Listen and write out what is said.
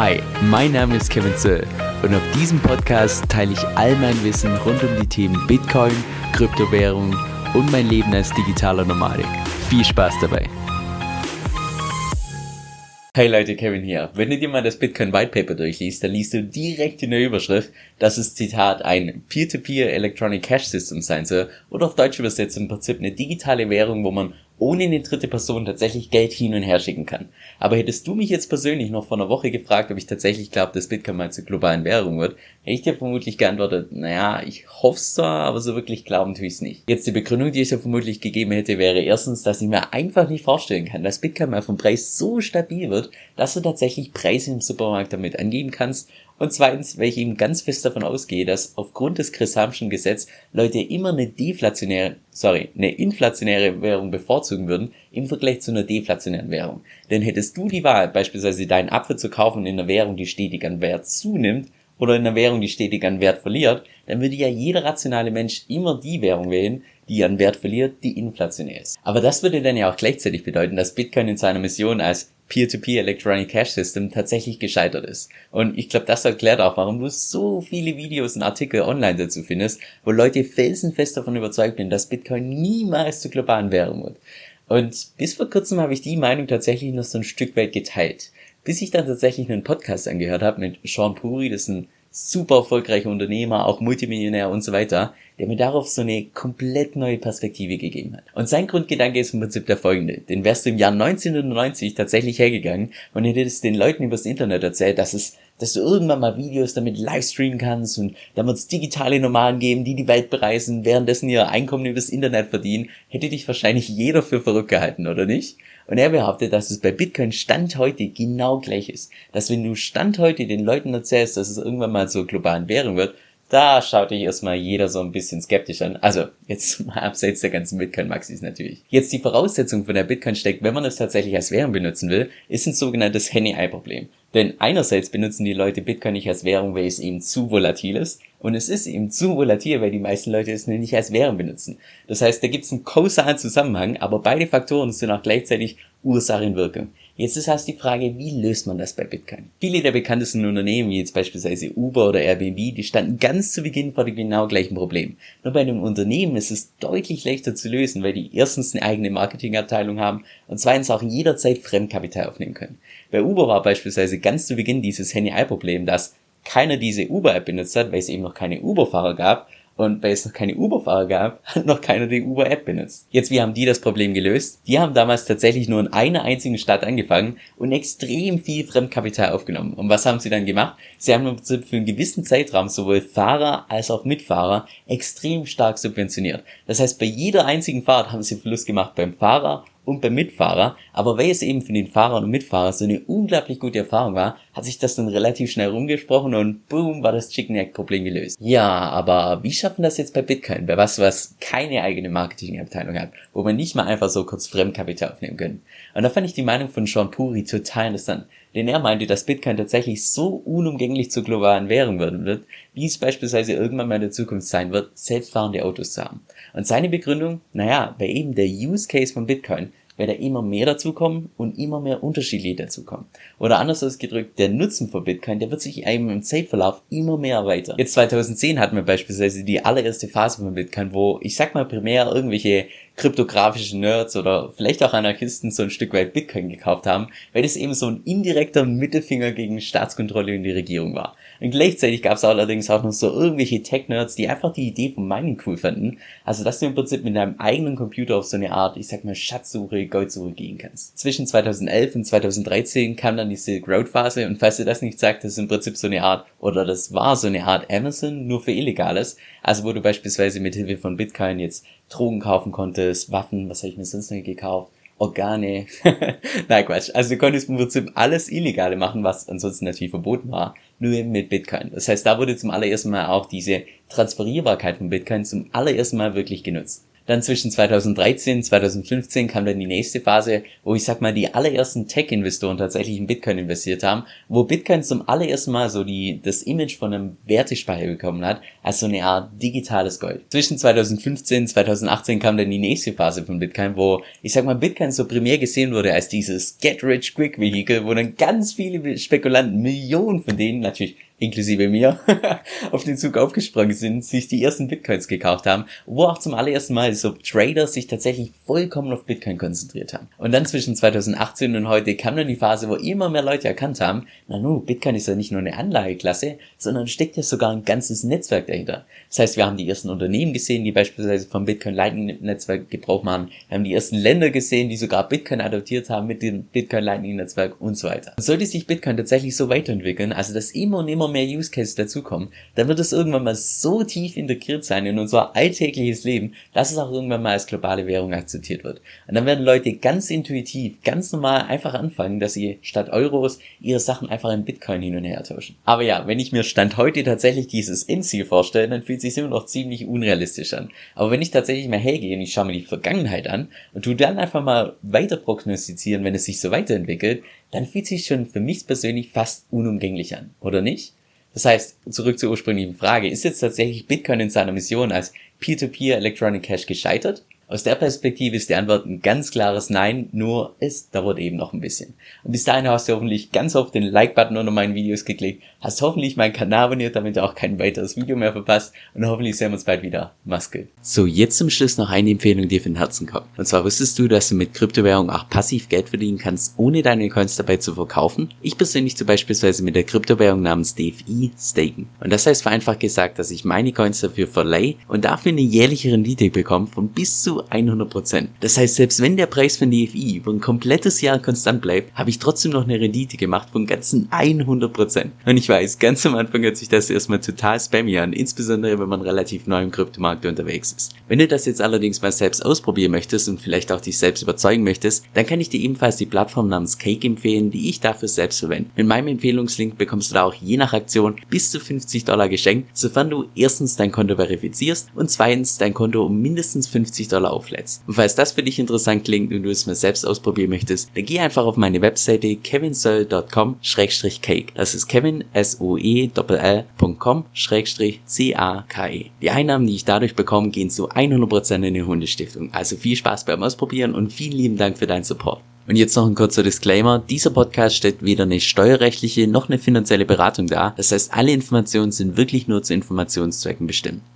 Hi, mein Name ist Kevin Zöll und auf diesem Podcast teile ich all mein Wissen rund um die Themen Bitcoin, Kryptowährung und mein Leben als digitaler Nomadik. Viel Spaß dabei! Hey Leute, Kevin hier. Wenn du dir mal das Bitcoin White Paper durchliest, dann liest du direkt in der Überschrift, dass es Zitat ein Peer-to-Peer -Peer Electronic Cash System sein soll oder auf Deutsch übersetzt im Prinzip eine digitale Währung, wo man ohne eine dritte Person tatsächlich Geld hin und her schicken kann. Aber hättest du mich jetzt persönlich noch vor einer Woche gefragt, ob ich tatsächlich glaube, dass Bitcoin mal zur globalen Währung wird, hätte ich dir vermutlich geantwortet, naja, ich hoffe es zwar, aber so wirklich glauben tue ich es nicht. Jetzt die Begründung, die ich dir vermutlich gegeben hätte, wäre erstens, dass ich mir einfach nicht vorstellen kann, dass Bitcoin mal vom Preis so stabil wird, dass du tatsächlich Preise im Supermarkt damit angeben kannst und zweitens, weil ich eben ganz fest davon ausgehe, dass aufgrund des Chris-Hamschen Gesetz Leute immer eine deflationäre, sorry, eine inflationäre Währung bevorzugen würden im Vergleich zu einer deflationären Währung. Denn hättest du die Wahl, beispielsweise deinen Apfel zu kaufen in einer Währung, die stetig an Wert zunimmt, oder in einer Währung, die stetig an Wert verliert, dann würde ja jeder rationale Mensch immer die Währung wählen, die an Wert verliert, die inflationär ist. Aber das würde dann ja auch gleichzeitig bedeuten, dass Bitcoin in seiner Mission als Peer-to-Peer -Peer Electronic Cash System tatsächlich gescheitert ist. Und ich glaube, das erklärt auch, warum du so viele Videos und Artikel online dazu findest, wo Leute felsenfest davon überzeugt sind, dass Bitcoin niemals zur globalen Währung wird. Und bis vor kurzem habe ich die Meinung tatsächlich noch so ein Stück weit geteilt. Bis ich dann tatsächlich einen Podcast angehört habe mit Sean Puri, das ist ein super erfolgreicher Unternehmer, auch Multimillionär und so weiter, der mir darauf so eine komplett neue Perspektive gegeben hat. Und sein Grundgedanke ist im Prinzip der folgende. Den wärst du im Jahr 1990 tatsächlich hergegangen und hättest den Leuten übers Internet erzählt, dass es dass du irgendwann mal Videos damit livestreamen kannst und dann wird es digitale Nomaden geben, die die Welt bereisen, währenddessen ihr Einkommen übers Internet verdienen, hätte dich wahrscheinlich jeder für verrückt gehalten, oder nicht? Und er behauptet, dass es bei Bitcoin Stand heute genau gleich ist. Dass wenn du Stand heute den Leuten erzählst, dass es irgendwann mal zur globalen Währung wird, da schaut dich erstmal jeder so ein bisschen skeptisch an. Also, jetzt mal abseits der ganzen Bitcoin-Maxis natürlich. Jetzt die Voraussetzung von der Bitcoin steckt, wenn man es tatsächlich als Währung benutzen will, ist ein sogenanntes Henny-Eye-Problem. Denn einerseits benutzen die Leute Bitcoin nicht als Währung, weil es eben zu volatil ist. Und es ist eben zu volatil, weil die meisten Leute es nicht als Währung benutzen. Das heißt, da gibt es einen kausalen Zusammenhang, aber beide Faktoren sind auch gleichzeitig Ursache und Wirkung. Jetzt ist erst die Frage, wie löst man das bei Bitcoin? Viele der bekanntesten Unternehmen, wie jetzt beispielsweise Uber oder Airbnb, die standen ganz zu Beginn vor dem genau gleichen Problem. Nur bei einem Unternehmen ist es deutlich leichter zu lösen, weil die erstens eine eigene Marketingabteilung haben und zweitens auch jederzeit Fremdkapital aufnehmen können. Bei Uber war beispielsweise ganz zu Beginn dieses Handy-Eye-Problem, dass keiner diese Uber-App benutzt hat, weil es eben noch keine Uber-Fahrer gab und weil es noch keine Uber-Fahrer gab, hat noch keiner die Uber-App benutzt. Jetzt, wie haben die das Problem gelöst? Die haben damals tatsächlich nur in einer einzigen Stadt angefangen und extrem viel Fremdkapital aufgenommen. Und was haben sie dann gemacht? Sie haben für einen gewissen Zeitraum sowohl Fahrer als auch Mitfahrer extrem stark subventioniert. Das heißt, bei jeder einzigen Fahrt haben sie Verlust gemacht beim Fahrer und beim Mitfahrer, aber weil es eben für den Fahrer und Mitfahrer so eine unglaublich gute Erfahrung war, hat sich das dann relativ schnell rumgesprochen und boom, war das Chicken Egg Problem gelöst. Ja, aber wie schaffen das jetzt bei Bitcoin? Bei was, was keine eigene Marketingabteilung hat, wo man nicht mal einfach so kurz Fremdkapital aufnehmen können. Und da fand ich die Meinung von Sean Puri total interessant, denn er meinte, dass Bitcoin tatsächlich so unumgänglich zur globalen Währung werden wird, wie es beispielsweise irgendwann mal in der Zukunft sein wird, selbstfahrende Autos zu haben. Und seine Begründung, naja, bei eben der Use Case von Bitcoin werde immer mehr dazukommen und immer mehr unterschiedliche dazukommen. Oder anders ausgedrückt, der Nutzen von Bitcoin, der wird sich eben im Zeitverlauf immer mehr erweitern. Jetzt 2010 hatten wir beispielsweise die allererste Phase von Bitcoin, wo ich sag mal primär irgendwelche kryptografischen Nerds oder vielleicht auch Anarchisten so ein Stück weit Bitcoin gekauft haben, weil das eben so ein indirekter Mittelfinger gegen Staatskontrolle und die Regierung war. Und gleichzeitig gab es allerdings auch noch so irgendwelche Tech-Nerds, die einfach die Idee von Mining cool fanden. Also, dass du im Prinzip mit deinem eigenen Computer auf so eine Art, ich sag mal, Schatzsuche, Goldsuche gehen kannst. Zwischen 2011 und 2013 kam dann die Silk Road Phase und falls du das nicht sagt, das ist im Prinzip so eine Art, oder das war so eine Art Amazon, nur für Illegales. Also, wo du beispielsweise mit Hilfe von Bitcoin jetzt Drogen kaufen konntest, Waffen, was habe ich mir sonst noch gekauft? Organe. Nein, Quatsch. Also du konntest im Prinzip alles Illegale machen, was ansonsten natürlich verboten war, nur eben mit Bitcoin. Das heißt, da wurde zum allerersten Mal auch diese Transferierbarkeit von Bitcoin zum allerersten Mal wirklich genutzt. Dann zwischen 2013 und 2015 kam dann die nächste Phase, wo ich sag mal die allerersten Tech-Investoren tatsächlich in Bitcoin investiert haben, wo Bitcoin zum allerersten Mal so die, das Image von einem Wertespeicher bekommen hat, als so eine Art digitales Gold. Zwischen 2015 und 2018 kam dann die nächste Phase von Bitcoin, wo ich sag mal Bitcoin so primär gesehen wurde als dieses Get-Rich-Quick-Vehikel, wo dann ganz viele Spekulanten, Millionen von denen natürlich inklusive mir, auf den Zug aufgesprungen sind, sich die ersten Bitcoins gekauft haben, wo auch zum allerersten Mal so Trader sich tatsächlich vollkommen auf Bitcoin konzentriert haben. Und dann zwischen 2018 und heute kam dann die Phase, wo immer mehr Leute erkannt haben, na nu, Bitcoin ist ja nicht nur eine Anlageklasse, sondern steckt ja sogar ein ganzes Netzwerk dahinter. Das heißt, wir haben die ersten Unternehmen gesehen, die beispielsweise vom Bitcoin Lightning Netzwerk Gebrauch machen. Wir haben die ersten Länder gesehen, die sogar Bitcoin adoptiert haben mit dem Bitcoin Lightning Netzwerk und so weiter. Sollte sich Bitcoin tatsächlich so weiterentwickeln, also dass immer und immer immer mehr Use Cases dazukommen, dann wird es irgendwann mal so tief integriert sein in unser alltägliches Leben, dass es auch irgendwann mal als globale Währung akzeptiert wird. Und dann werden Leute ganz intuitiv, ganz normal einfach anfangen, dass sie statt Euros ihre Sachen einfach in Bitcoin hin und her tauschen. Aber ja, wenn ich mir Stand heute tatsächlich dieses Endziel vorstelle, dann fühlt es sich immer noch ziemlich unrealistisch an. Aber wenn ich tatsächlich mal hergehe und ich schaue mir die Vergangenheit an und tu dann einfach mal weiter prognostizieren, wenn es sich so weiterentwickelt, dann fühlt sich schon für mich persönlich fast unumgänglich an, oder nicht? Das heißt, zurück zur ursprünglichen Frage, ist jetzt tatsächlich Bitcoin in seiner Mission als Peer-to-Peer -Peer Electronic Cash gescheitert? Aus der Perspektive ist die Antwort ein ganz klares Nein, nur es dauert eben noch ein bisschen. Und bis dahin hast du hoffentlich ganz oft den Like-Button unter meinen Videos geklickt, hast hoffentlich meinen Kanal abonniert, damit du auch kein weiteres Video mehr verpasst und hoffentlich sehen wir uns bald wieder. Mach's. So, jetzt zum Schluss noch eine Empfehlung, die von Herzen kommt. Und zwar wusstest du, dass du mit Kryptowährung auch passiv Geld verdienen kannst, ohne deine Coins dabei zu verkaufen? Ich persönlich zu beispielsweise mit der Kryptowährung namens DFI staken. Und das heißt vereinfacht gesagt, dass ich meine Coins dafür verleihe und dafür eine jährliche Rendite bekomme von bis zu 100%. Das heißt, selbst wenn der Preis von DFI über ein komplettes Jahr konstant bleibt, habe ich trotzdem noch eine Rendite gemacht von ganzen 100%. Und ich weiß, ganz am Anfang hört sich das erstmal total spammy an, insbesondere wenn man relativ neu im Kryptomarkt unterwegs ist. Wenn du das jetzt allerdings mal selbst ausprobieren möchtest und vielleicht auch dich selbst überzeugen möchtest, dann kann ich dir ebenfalls die Plattform namens Cake empfehlen, die ich dafür selbst verwende. Mit meinem Empfehlungslink bekommst du da auch je nach Aktion bis zu 50 Dollar geschenkt, sofern du erstens dein Konto verifizierst und zweitens dein Konto um mindestens 50 Dollar auflädst. Und falls das für dich interessant klingt und du es mal selbst ausprobieren möchtest, dann geh einfach auf meine Webseite kevinsoe.com-cake. Das ist kevin, s o e l.com c a k e Die Einnahmen, die ich dadurch bekomme, gehen zu 100% in die Hundestiftung. Also viel Spaß beim Ausprobieren und vielen lieben Dank für deinen Support. Und jetzt noch ein kurzer Disclaimer. Dieser Podcast stellt weder eine steuerrechtliche noch eine finanzielle Beratung dar. Das heißt, alle Informationen sind wirklich nur zu Informationszwecken bestimmt.